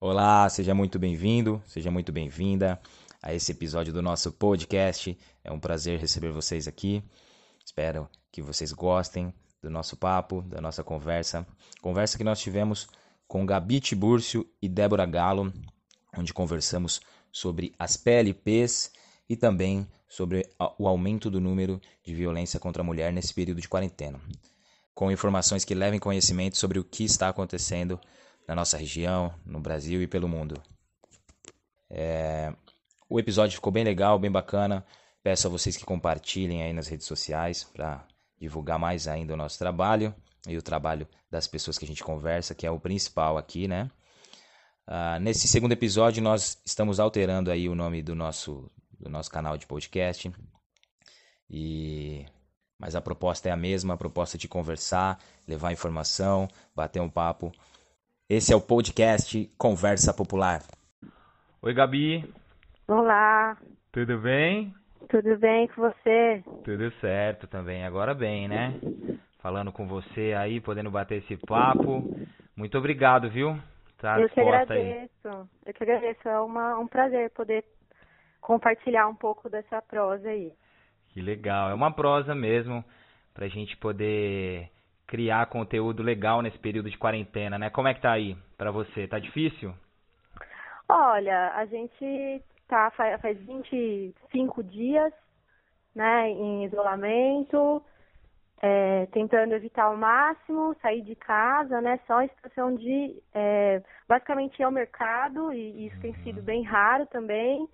Olá, seja muito bem-vindo, seja muito bem-vinda a esse episódio do nosso podcast. É um prazer receber vocês aqui. Espero que vocês gostem do nosso papo, da nossa conversa. Conversa que nós tivemos com Gabi Tibúrcio e Débora Galo, onde conversamos sobre as PLPs e também sobre o aumento do número de violência contra a mulher nesse período de quarentena, com informações que levem conhecimento sobre o que está acontecendo na nossa região, no Brasil e pelo mundo. É... O episódio ficou bem legal, bem bacana. Peço a vocês que compartilhem aí nas redes sociais para divulgar mais ainda o nosso trabalho e o trabalho das pessoas que a gente conversa, que é o principal aqui, né? Uh, nesse segundo episódio nós estamos alterando aí o nome do nosso do nosso canal de podcast e mas a proposta é a mesma, a proposta de conversar, levar informação, bater um papo esse é o podcast Conversa Popular. Oi, Gabi. Olá. Tudo bem? Tudo bem com você? Tudo certo também. Agora bem, né? Falando com você aí, podendo bater esse papo. Muito obrigado, viu? Tá Eu que agradeço. Aí. Eu que agradeço. É uma, um prazer poder compartilhar um pouco dessa prosa aí. Que legal. É uma prosa mesmo pra gente poder criar conteúdo legal nesse período de quarentena, né? Como é que tá aí para você? Tá difícil? Olha, a gente tá faz 25 dias, né, em isolamento, é, tentando evitar ao máximo sair de casa, né? Só em situação de é, basicamente ir ao mercado e isso tem sido bem raro também,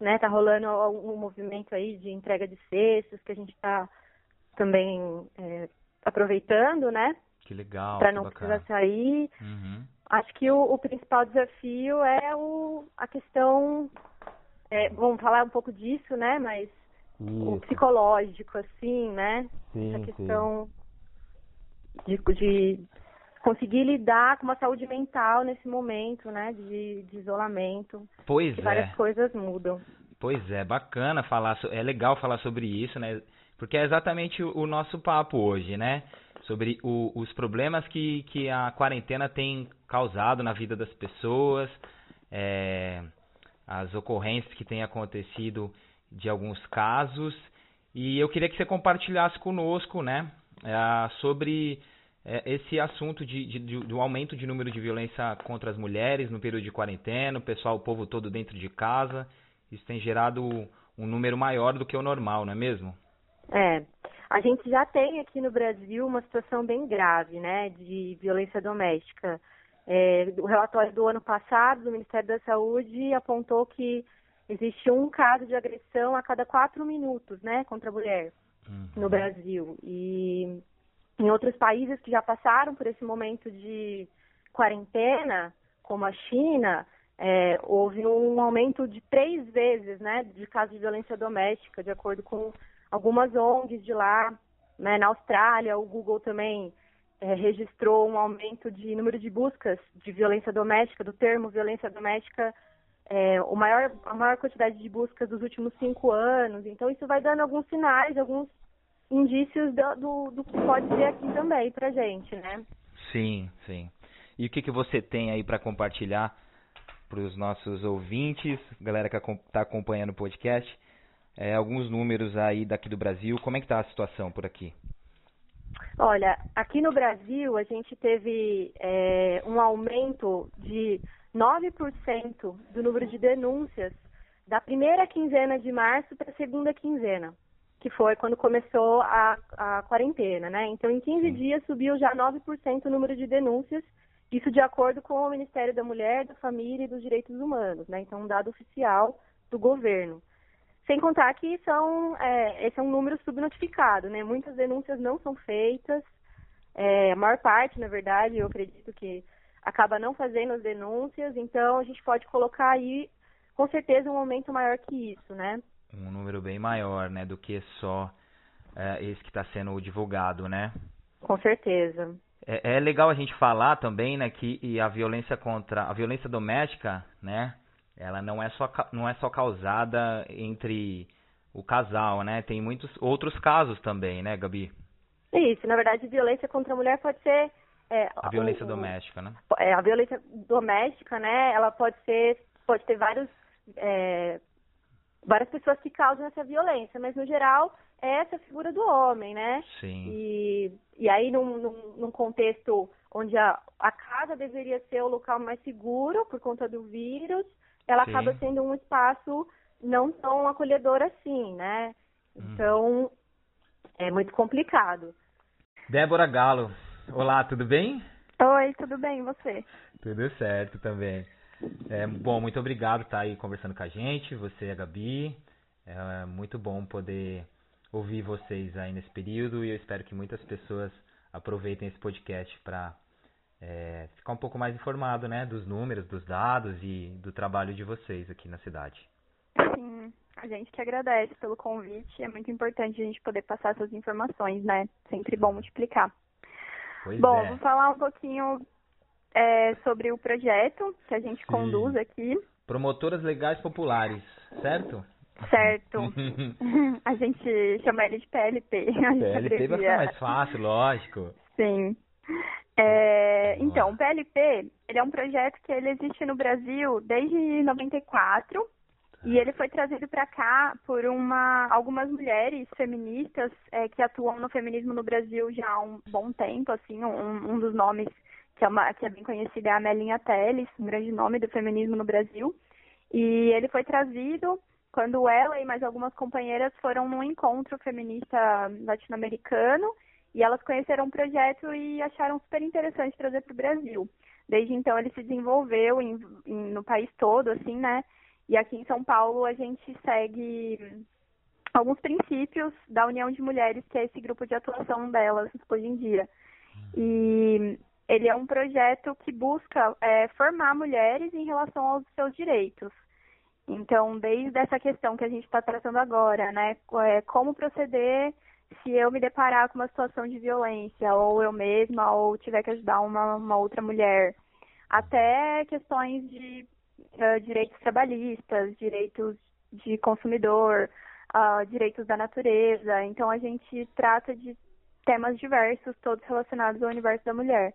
né? Tá rolando um movimento aí de entrega de cestos que a gente tá também é, aproveitando, né? Que legal. Para não precisar sair. Uhum. Acho que o, o, principal desafio é o, a questão. É, vamos falar um pouco disso, né? Mas Isso. o psicológico, assim, né? Sim, Essa questão de, de conseguir lidar com uma saúde mental nesse momento, né? De, de isolamento. Pois é. Várias coisas mudam. Pois é, bacana falar, é legal falar sobre isso, né? Porque é exatamente o nosso papo hoje, né? Sobre o, os problemas que, que a quarentena tem causado na vida das pessoas, é, as ocorrências que têm acontecido de alguns casos. E eu queria que você compartilhasse conosco, né? É, sobre é, esse assunto de, de, de, do aumento de número de violência contra as mulheres no período de quarentena, o pessoal, o povo todo dentro de casa. Isso tem gerado um número maior do que o normal, não é mesmo? É, a gente já tem aqui no Brasil uma situação bem grave, né, de violência doméstica. É, o relatório do ano passado do Ministério da Saúde apontou que existe um caso de agressão a cada quatro minutos, né, contra a mulher uhum. no Brasil. E em outros países que já passaram por esse momento de quarentena, como a China, é, houve um aumento de três vezes, né, de casos de violência doméstica, de acordo com algumas ONGs de lá, né, na Austrália, o Google também é, registrou um aumento de número de buscas de violência doméstica, do termo violência doméstica, é, o maior, a maior quantidade de buscas dos últimos cinco anos. Então, isso vai dando alguns sinais, alguns indícios do, do, do que pode ser aqui também pra gente, né? Sim, sim. E o que, que você tem aí para compartilhar para os nossos ouvintes, galera que está acompanhando o podcast, é, alguns números aí daqui do Brasil. Como é que está a situação por aqui? Olha, aqui no Brasil a gente teve é, um aumento de 9% do número de denúncias da primeira quinzena de março para a segunda quinzena, que foi quando começou a, a quarentena, né? Então, em 15 Sim. dias subiu já 9% o número de denúncias, isso de acordo com o Ministério da Mulher, da Família e dos Direitos Humanos, né? Então, um dado oficial do governo. Sem contar que são, é, esse é um número subnotificado, né? Muitas denúncias não são feitas, é, a maior parte, na verdade, eu acredito que acaba não fazendo as denúncias, então a gente pode colocar aí, com certeza, um aumento maior que isso, né? Um número bem maior, né, do que só é, esse que está sendo divulgado, né? Com certeza. É, é legal a gente falar também, né, que a violência contra a violência doméstica, né, ela não é só não é só causada entre o casal, né? Tem muitos outros casos também, né, Gabi? Isso, na verdade, violência contra a mulher pode ser é, a violência o, doméstica, né? É, a violência doméstica, né? Ela pode ser, pode ter vários, é, várias pessoas que causam essa violência, mas no geral é essa figura do homem, né? Sim. E, e aí num, num, num contexto onde a, a casa deveria ser o local mais seguro por conta do vírus, ela Sim. acaba sendo um espaço não tão acolhedor assim, né? Hum. Então é muito complicado. Débora Galo, Olá, tudo bem? Oi, tudo bem, e você? Tudo certo também. É, bom, muito obrigado por estar aí conversando com a gente, você e a Gabi. É muito bom poder ouvir vocês aí nesse período e eu espero que muitas pessoas aproveitem esse podcast para é, ficar um pouco mais informado né, dos números, dos dados e do trabalho de vocês aqui na cidade. Sim, a gente que agradece pelo convite. É muito importante a gente poder passar essas informações, né? Sempre bom multiplicar. Pois Bom, é. vou falar um pouquinho é, sobre o projeto que a gente Sim. conduz aqui. Promotoras Legais Populares, certo? Certo. a gente chama ele de PLP. PLP vai ficar mais fácil, lógico. Sim. É, então, o PLP ele é um projeto que ele existe no Brasil desde 94 e ele foi trazido para cá por uma, algumas mulheres feministas é, que atuam no feminismo no Brasil já há um bom tempo, assim, um, um dos nomes que é, uma, que é bem conhecido é a Melinha Teles, um grande nome do feminismo no Brasil. E ele foi trazido quando ela e mais algumas companheiras foram num encontro feminista latino-americano e elas conheceram o projeto e acharam super interessante trazer para o Brasil. Desde então ele se desenvolveu em, em, no país todo, assim, né? E aqui em São Paulo a gente segue alguns princípios da União de Mulheres, que é esse grupo de atuação delas hoje em dia. E ele é um projeto que busca é, formar mulheres em relação aos seus direitos. Então, desde essa questão que a gente está tratando agora, né, é, como proceder se eu me deparar com uma situação de violência, ou eu mesma, ou tiver que ajudar uma, uma outra mulher, até questões de uh, direitos trabalhistas, direitos de consumidor, uh, direitos da natureza. Então a gente trata de temas diversos, todos relacionados ao universo da mulher.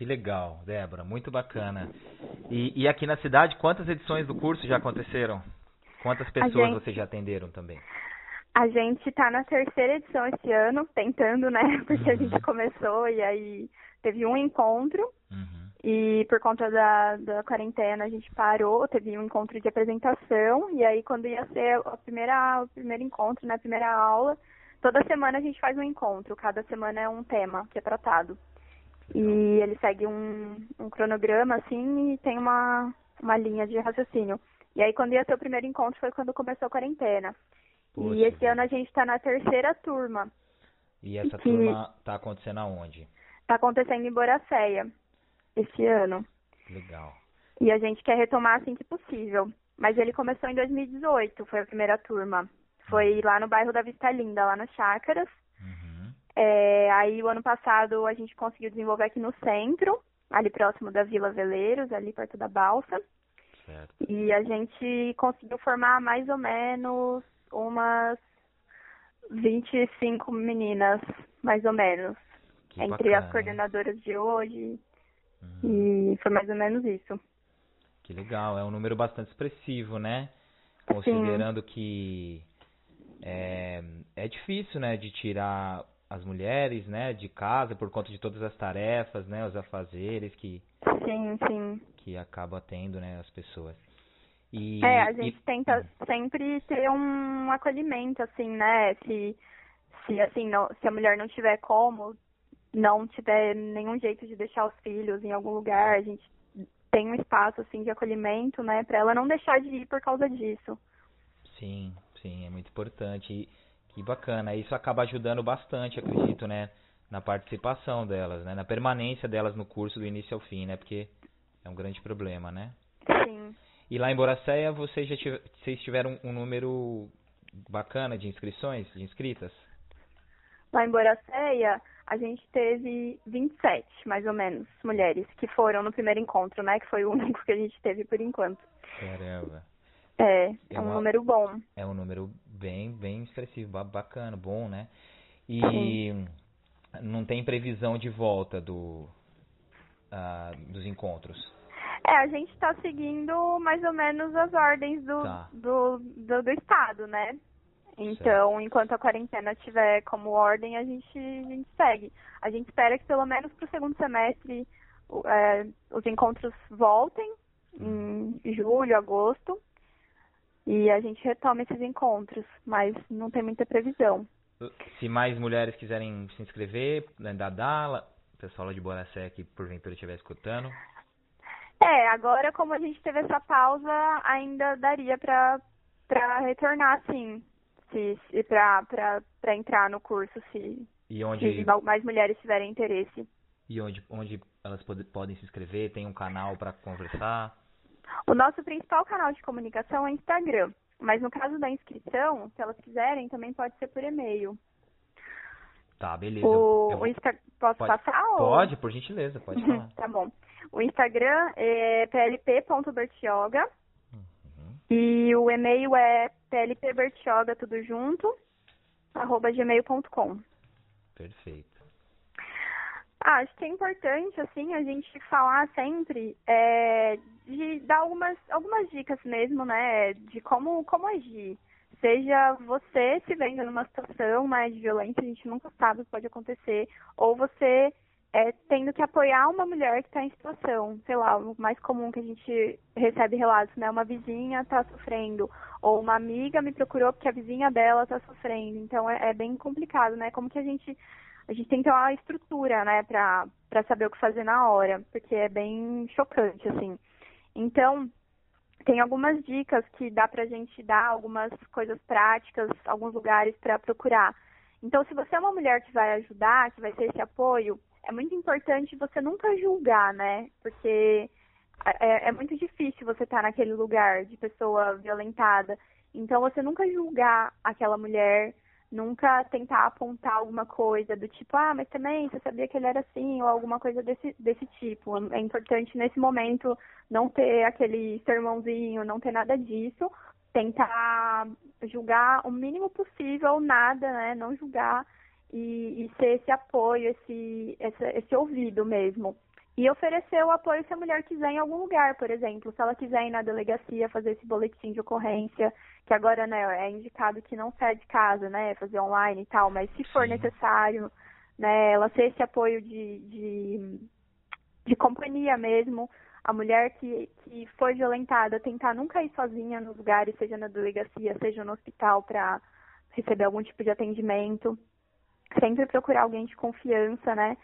Que legal, Débora, muito bacana. E, e aqui na cidade, quantas edições do curso já aconteceram? Quantas pessoas gente, vocês já atenderam também? A gente está na terceira edição esse ano, tentando, né? Porque uhum. a gente começou e aí teve um encontro. Uhum. E por conta da, da quarentena a gente parou, teve um encontro de apresentação, e aí quando ia ser a primeira, o primeiro encontro, né, a primeira aula, toda semana a gente faz um encontro, cada semana é um tema que é tratado. E ele segue um, um cronograma, assim, e tem uma, uma linha de raciocínio. E aí quando ia ser o primeiro encontro foi quando começou a quarentena. Poxa. E esse ano a gente está na terceira turma. E essa que... turma está acontecendo aonde? Está acontecendo em Boracéia esse ano. Legal. E a gente quer retomar assim que possível. Mas ele começou em 2018, foi a primeira turma. Foi uhum. lá no bairro da Vista Linda, lá nas Chácaras. É, aí o ano passado a gente conseguiu desenvolver aqui no centro, ali próximo da Vila Veleiros, ali perto da Balsa. Certo. E a gente conseguiu formar mais ou menos umas 25 meninas, mais ou menos. Que entre bacana, as coordenadoras de hoje Uhum. E foi mais ou menos isso. Que legal, é um número bastante expressivo, né? Considerando Sim. que é, é difícil, né, de tirar as mulheres, né, de casa por conta de todas as tarefas, né, os afazeres que sim, sim. que acaba tendo, né, as pessoas. E, é, a gente e... tenta sempre ter um acolhimento, assim, né, se se assim não, se a mulher não tiver como não tiver nenhum jeito de deixar os filhos em algum lugar, a gente tem um espaço assim de acolhimento, né, para ela não deixar de ir por causa disso. Sim, sim, é muito importante. E que bacana. Isso acaba ajudando bastante, acredito, né, na participação delas, né, na permanência delas no curso do início ao fim, né, porque é um grande problema, né? Sim. E lá em Boracéia, vocês já tiver, vocês tiveram um número bacana de inscrições, de inscritas? Lá em Boracéia, a gente teve 27, mais ou menos, mulheres que foram no primeiro encontro, né? Que foi o único que a gente teve por enquanto. Caramba. É, é, é um uma, número bom. É um número bem, bem expressivo, bacana, bom, né? E, não tem previsão de volta do, uh, dos encontros. É, a gente está seguindo mais ou menos as ordens do, tá. do, do, do, Estado, né? Então, certo. enquanto a quarentena tiver como ordem, a gente, a gente segue. A gente espera que pelo menos para o segundo semestre é, os encontros voltem em julho, agosto, e a gente retoma esses encontros, mas não tem muita previsão. Se mais mulheres quiserem se inscrever, né, da Dala, o pessoal lá de Boracé que porventura estiver escutando. É, agora como a gente teve essa pausa, ainda daria para para retornar sim, se, se para entrar no curso se, e onde... se mais mulheres tiverem interesse. E onde, onde elas pod podem se inscrever? Tem um canal para conversar? O nosso principal canal de comunicação é Instagram. Mas no caso da inscrição, se elas quiserem, também pode ser por e-mail. Tá, beleza. O, o Insta... Posso pode, passar? Ou... Pode, por gentileza, pode falar. tá bom. O Instagram é plp.bertioga uhum. e o e-mail é plpbertioga, tudo junto, arroba gmail.com. Perfeito. Ah, acho que é importante, assim, a gente falar sempre é, de dar algumas, algumas dicas mesmo, né, de como, como agir. Seja você se vendo numa situação de violência, a gente nunca sabe o que pode acontecer, ou você é, tendo que apoiar uma mulher que está em situação, sei lá, o mais comum que a gente recebe relatos, né, uma vizinha está sofrendo, ou uma amiga me procurou porque a vizinha dela está sofrendo, então é, é bem complicado, né, como que a gente a gente tem que ter uma estrutura, né, pra, pra saber o que fazer na hora, porque é bem chocante, assim. Então, tem algumas dicas que dá pra gente dar, algumas coisas práticas, alguns lugares para procurar. Então, se você é uma mulher que vai ajudar, que vai ser esse apoio, é muito importante você nunca julgar, né? Porque é, é muito difícil você estar tá naquele lugar de pessoa violentada. Então, você nunca julgar aquela mulher, nunca tentar apontar alguma coisa do tipo, ah, mas também você sabia que ele era assim, ou alguma coisa desse, desse tipo. É importante nesse momento não ter aquele sermãozinho, não ter nada disso, tentar julgar o mínimo possível, nada, né? Não julgar e, e ser esse apoio, esse, esse, esse ouvido mesmo. E oferecer o apoio se a mulher quiser em algum lugar, por exemplo, se ela quiser ir na delegacia fazer esse boletim de ocorrência, que agora né, é indicado que não sai de casa, né, fazer online e tal, mas se for Sim. necessário, né, ela ser esse apoio de, de, de companhia mesmo, a mulher que, que foi violentada tentar nunca ir sozinha nos lugares, seja na delegacia, seja no hospital, para receber algum tipo de atendimento, sempre procurar alguém de confiança, né,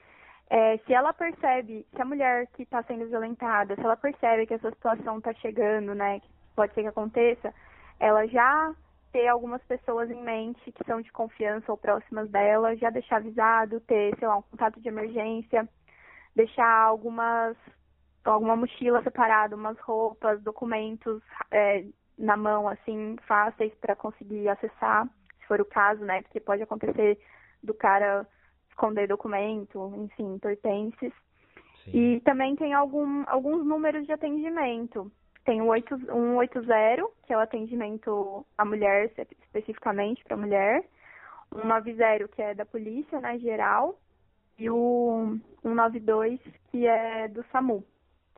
é, se ela percebe, se a mulher que está sendo violentada, se ela percebe que essa situação está chegando, né, que pode ser que aconteça, ela já ter algumas pessoas em mente que são de confiança ou próximas dela, já deixar avisado, ter, sei lá, um contato de emergência, deixar algumas, alguma mochila separada, umas roupas, documentos é, na mão, assim, fáceis para conseguir acessar, se for o caso, né, porque pode acontecer do cara esconder documento, enfim, pertences. Sim. E também tem algum, alguns números de atendimento. Tem o 180, que é o atendimento à mulher, especificamente para mulher. O 190, que é da polícia, né, geral. E o 192, que é do SAMU,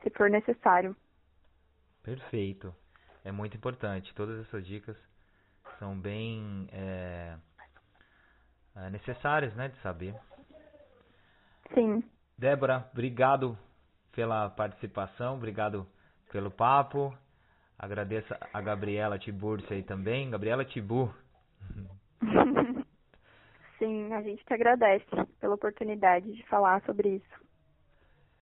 se for necessário. Perfeito. É muito importante. Todas essas dicas são bem é, é necessárias, né, de saber. Sim. Débora, obrigado pela participação, obrigado pelo papo. Agradeço a Gabriela Tiburcio aí também. Gabriela Tibur. Sim, a gente que agradece pela oportunidade de falar sobre isso.